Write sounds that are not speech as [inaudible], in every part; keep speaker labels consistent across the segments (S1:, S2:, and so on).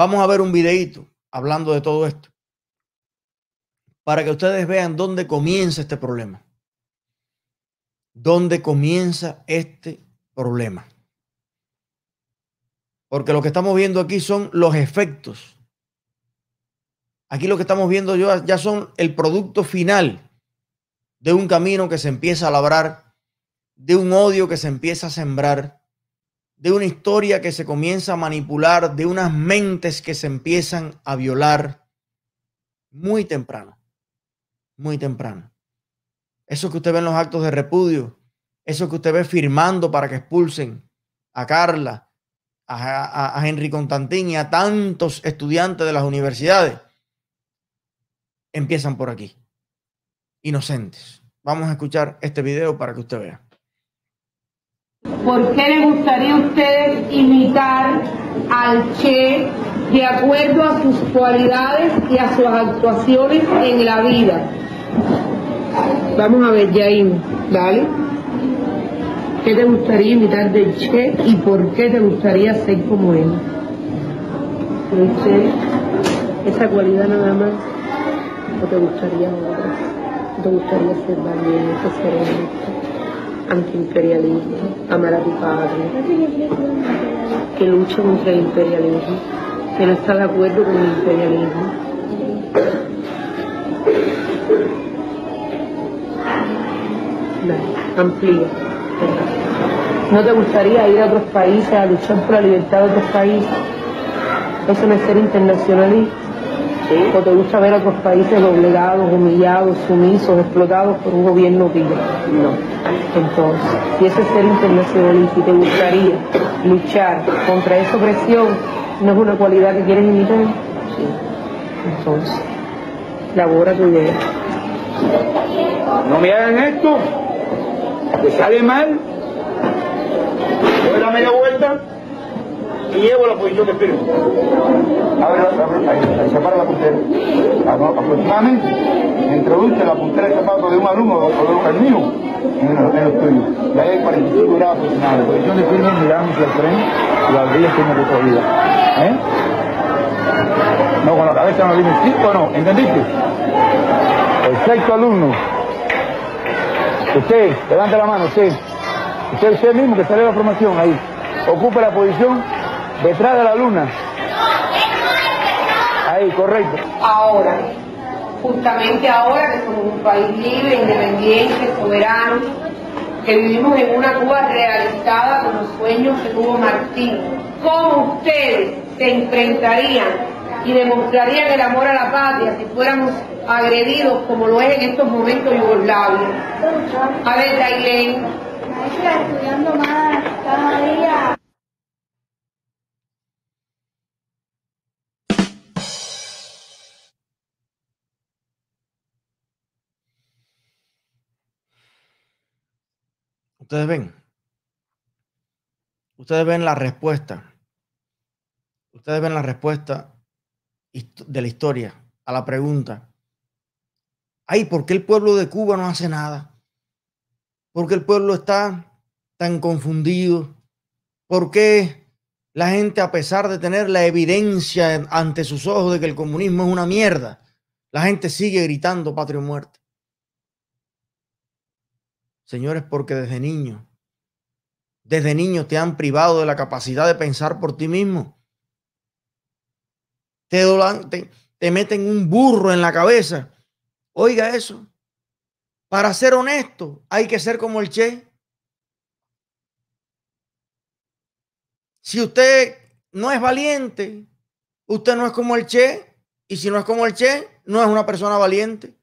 S1: Vamos a ver un videito hablando de todo esto para que ustedes vean dónde comienza este problema. Dónde comienza este problema. Porque lo que estamos viendo aquí son los efectos. Aquí lo que estamos viendo ya son el producto final de un camino que se empieza a labrar, de un odio que se empieza a sembrar, de una historia que se comienza a manipular, de unas mentes que se empiezan a violar muy temprano muy temprano. Eso que usted ve en los actos de repudio, eso que usted ve firmando para que expulsen a Carla, a, Henry Constantín y a tantos estudiantes de las universidades, empiezan por aquí. Inocentes. Vamos a escuchar este video para que usted vea.
S2: ¿Por qué le gustaría a usted imitar al Che de acuerdo a sus cualidades y a sus actuaciones en la vida? Vamos a ver, Jaime, dale. ¿Qué te gustaría imitar de Che y por qué te gustaría ser como él? Che, esa cualidad nada más, ¿o te gustaría otra? ¿O te gustaría ser valiente, ser honesto, antiimperialismo, amar a tu padre, que lucha contra el imperialismo, que no está de acuerdo con el imperialismo? amplía. ¿No te gustaría ir a otros países a luchar por la libertad de otros países? ¿Eso no es ser internacionalista? ¿O te gusta ver a otros países doblegados, humillados, sumisos, explotados por un gobierno tigre? No. Entonces, si eso es ser internacionalista y te gustaría luchar contra esa opresión, ¿no es una cualidad que quieres imitar? Sí. Entonces, labora tu idea.
S3: No me hagan esto que sale mal, doy la media vuelta y llevo la posición de firme. Abre, separa la puntera. Aproximadamente introduce la puntera de zapato de un alumno o de un mío en los, en los tuyos. Y ahí hay 45 grados aproximadamente. Posición de firme, miramos hacia el frente y la rodilla tiene recorrida. ¿Eh? No, con la cabeza no dime sí o no, ¿entendiste? Perfecto alumno. Usted, levante la mano, usted. Usted, usted mismo que sale la formación ahí. Ocupe la posición detrás de la luna. Ahí, correcto.
S2: Ahora, justamente ahora que somos un país libre, independiente, soberano, que vivimos en una Cuba realizada con los sueños que tuvo Martín, ¿cómo ustedes se enfrentarían y demostrarían el amor a la patria si fuéramos agredidos como lo es en estos momentos Yugoslavia. A ver, Dailén. estudiando más cada día.
S1: Ustedes ven. Ustedes ven la respuesta. Ustedes ven la respuesta de la historia a la pregunta, ay, ¿por qué el pueblo de Cuba no hace nada? ¿Por qué el pueblo está tan confundido? ¿Por qué la gente, a pesar de tener la evidencia ante sus ojos de que el comunismo es una mierda, la gente sigue gritando patria o muerte? Señores, porque desde niño, desde niño te han privado de la capacidad de pensar por ti mismo te, te, meten un burro en la cabeza. Oiga eso. Para ser honesto, hay que ser como el Che. Si usted no es valiente, usted no es como el Che. Y si no es como el Che, no es una persona valiente.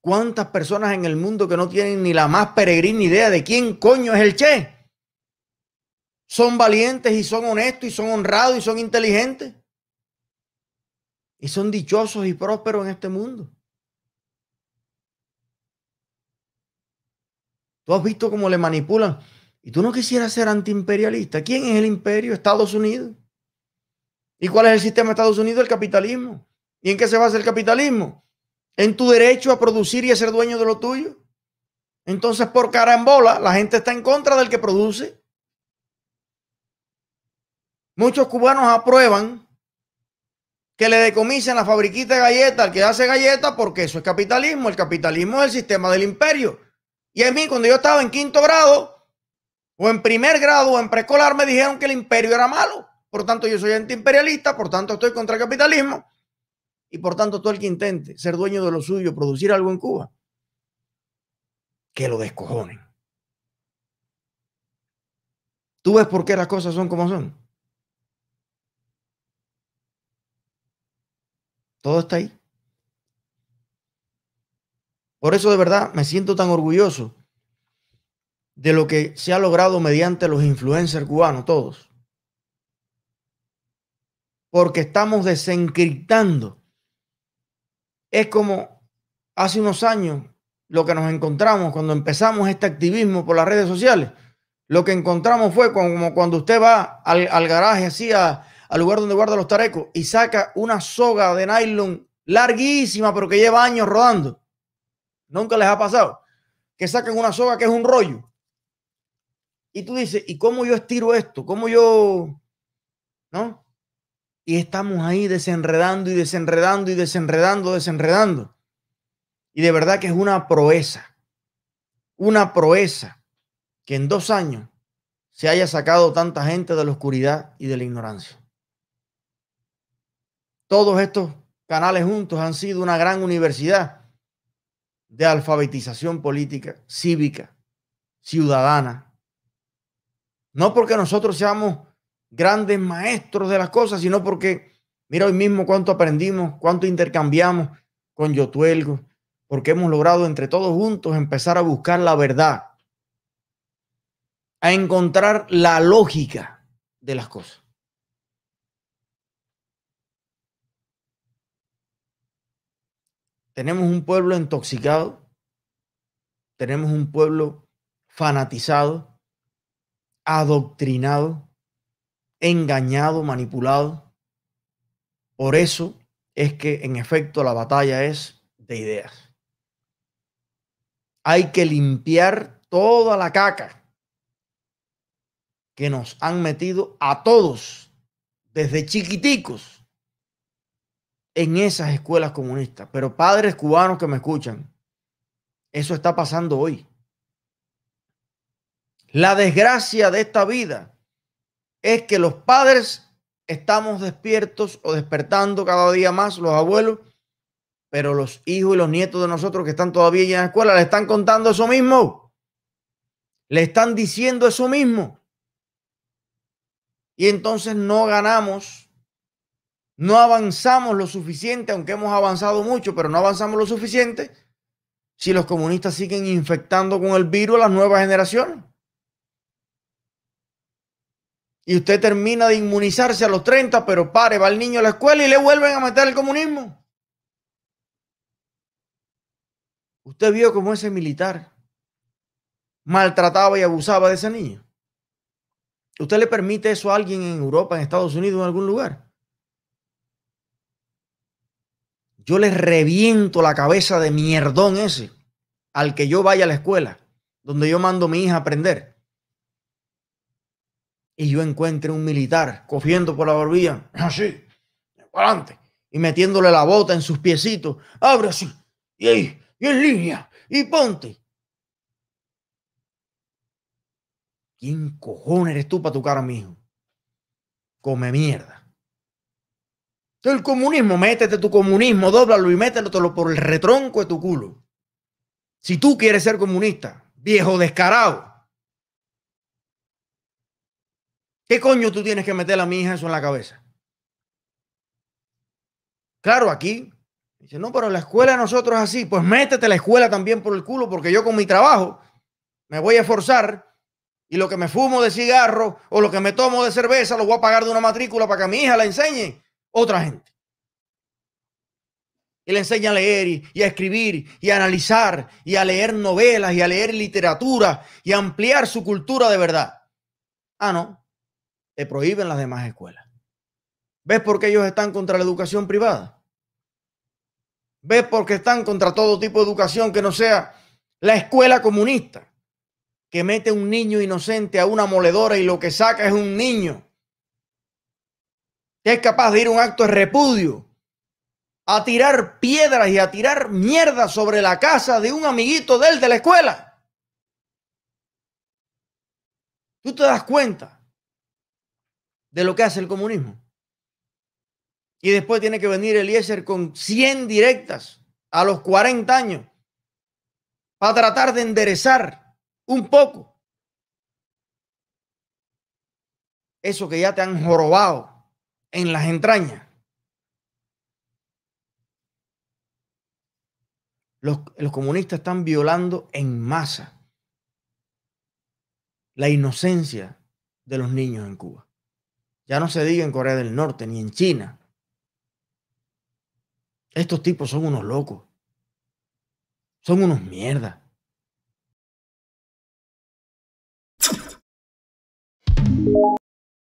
S1: ¿Cuántas personas en el mundo que no tienen ni la más peregrina idea de quién coño es el Che? son valientes y son honestos y son honrados y son inteligentes. Y son dichosos y prósperos en este mundo. Tú has visto cómo le manipulan. Y tú no quisieras ser antiimperialista. ¿Quién es el imperio? Estados Unidos. ¿Y cuál es el sistema de Estados Unidos? El capitalismo. ¿Y en qué se basa el capitalismo? En tu derecho a producir y a ser dueño de lo tuyo. Entonces, por carambola, la gente está en contra del que produce. Muchos cubanos aprueban que le decomisen la fabriquita de galletas al que hace galletas porque eso es capitalismo. El capitalismo es el sistema del imperio. Y a mí, cuando yo estaba en quinto grado, o en primer grado, o en preescolar, me dijeron que el imperio era malo. Por tanto, yo soy antiimperialista, por tanto, estoy contra el capitalismo. Y por tanto, todo el que intente ser dueño de lo suyo, producir algo en Cuba, que lo descojonen. ¿Tú ves por qué las cosas son como son? Todo está ahí. Por eso de verdad me siento tan orgulloso de lo que se ha logrado mediante los influencers cubanos, todos. Porque estamos desencriptando. Es como hace unos años lo que nos encontramos cuando empezamos este activismo por las redes sociales. Lo que encontramos fue como cuando usted va al, garaje, así al lugar donde guarda los tarecos y saca una soga de nylon larguísima, pero que lleva años rodando Nunca les ha pasado que saquen una soga que es un rollo. Y tú dices, ¿y cómo yo estiro esto? ¿Cómo yo... ¿No? Y estamos ahí desenredando y desenredando y desenredando, desenredando. Y de verdad que es una proeza. Una proeza que en dos años se haya sacado tanta gente de la oscuridad y de la ignorancia. Todos estos canales juntos han sido una gran universidad de alfabetización política, cívica, ciudadana. No porque nosotros seamos grandes maestros de las cosas, sino porque, mira hoy mismo cuánto aprendimos, cuánto intercambiamos con Yotuelgo, porque hemos logrado entre todos juntos empezar a buscar la verdad, a encontrar la lógica de las cosas. Tenemos un pueblo intoxicado, tenemos un pueblo fanatizado, adoctrinado, engañado, manipulado. Por eso es que en efecto la batalla es de ideas. Hay que limpiar toda la caca que nos han metido a todos desde chiquiticos en esas escuelas comunistas. Pero padres cubanos que me escuchan, eso está pasando hoy. La desgracia de esta vida es que los padres estamos despiertos o despertando cada día más, los abuelos, pero los hijos y los nietos de nosotros que están todavía en la escuela le están contando eso mismo. Le están diciendo eso mismo. Y entonces no ganamos no avanzamos lo suficiente, aunque hemos avanzado mucho, pero no avanzamos lo suficiente si los comunistas siguen infectando con el virus a las nuevas generaciones. Y usted termina de inmunizarse a los 30, pero pare, va el niño a la escuela y le vuelven a meter el comunismo. Usted vio cómo ese militar maltrataba y abusaba de ese niño. ¿Usted le permite eso a alguien en Europa, en Estados Unidos, en algún lugar? yo les reviento la cabeza de mierdón ese al que yo vaya a la escuela, donde yo mando a mi hija a aprender. Y yo encuentre un militar cogiendo por la barbilla, [clears throat] así, para adelante, y metiéndole la bota en sus piecitos, abre así, y ahí, y en línea, y ponte. ¿Quién cojones eres tú para tocar a mi hijo? Come mierda. El comunismo, métete tu comunismo, dóblalo y métetelo por el retronco de tu culo. Si tú quieres ser comunista, viejo descarado, ¿qué coño tú tienes que meter a mi hija eso en la cabeza? Claro, aquí dice, no, pero la escuela de nosotros es así. Pues métete la escuela también por el culo, porque yo con mi trabajo me voy a esforzar y lo que me fumo de cigarro o lo que me tomo de cerveza lo voy a pagar de una matrícula para que mi hija la enseñe otra gente. Y le enseña a leer y, a escribir y a analizar y a leer novelas y a leer literatura y a ampliar su cultura de verdad. Ah, no. Te prohíben las demás escuelas. ¿Ves por qué ellos están contra la educación privada? ¿Ves por qué están contra todo tipo de educación que no sea la escuela comunista? Que mete un niño inocente a una moledora y lo que saca es un niño que es capaz de ir a un acto de repudio, a tirar piedras y a tirar mierda sobre la casa de un amiguito de él de la escuela. Tú te das cuenta de lo que hace el comunismo. Y después tiene que venir Eliezer con 100 directas a los 40 años para tratar de enderezar un poco eso que ya te han jorobado en las entrañas. Los, los, comunistas están violando en masa la inocencia de los niños en Cuba. Ya no se diga en Corea del Norte ni en China. Estos tipos son unos locos. Son unos mierdas.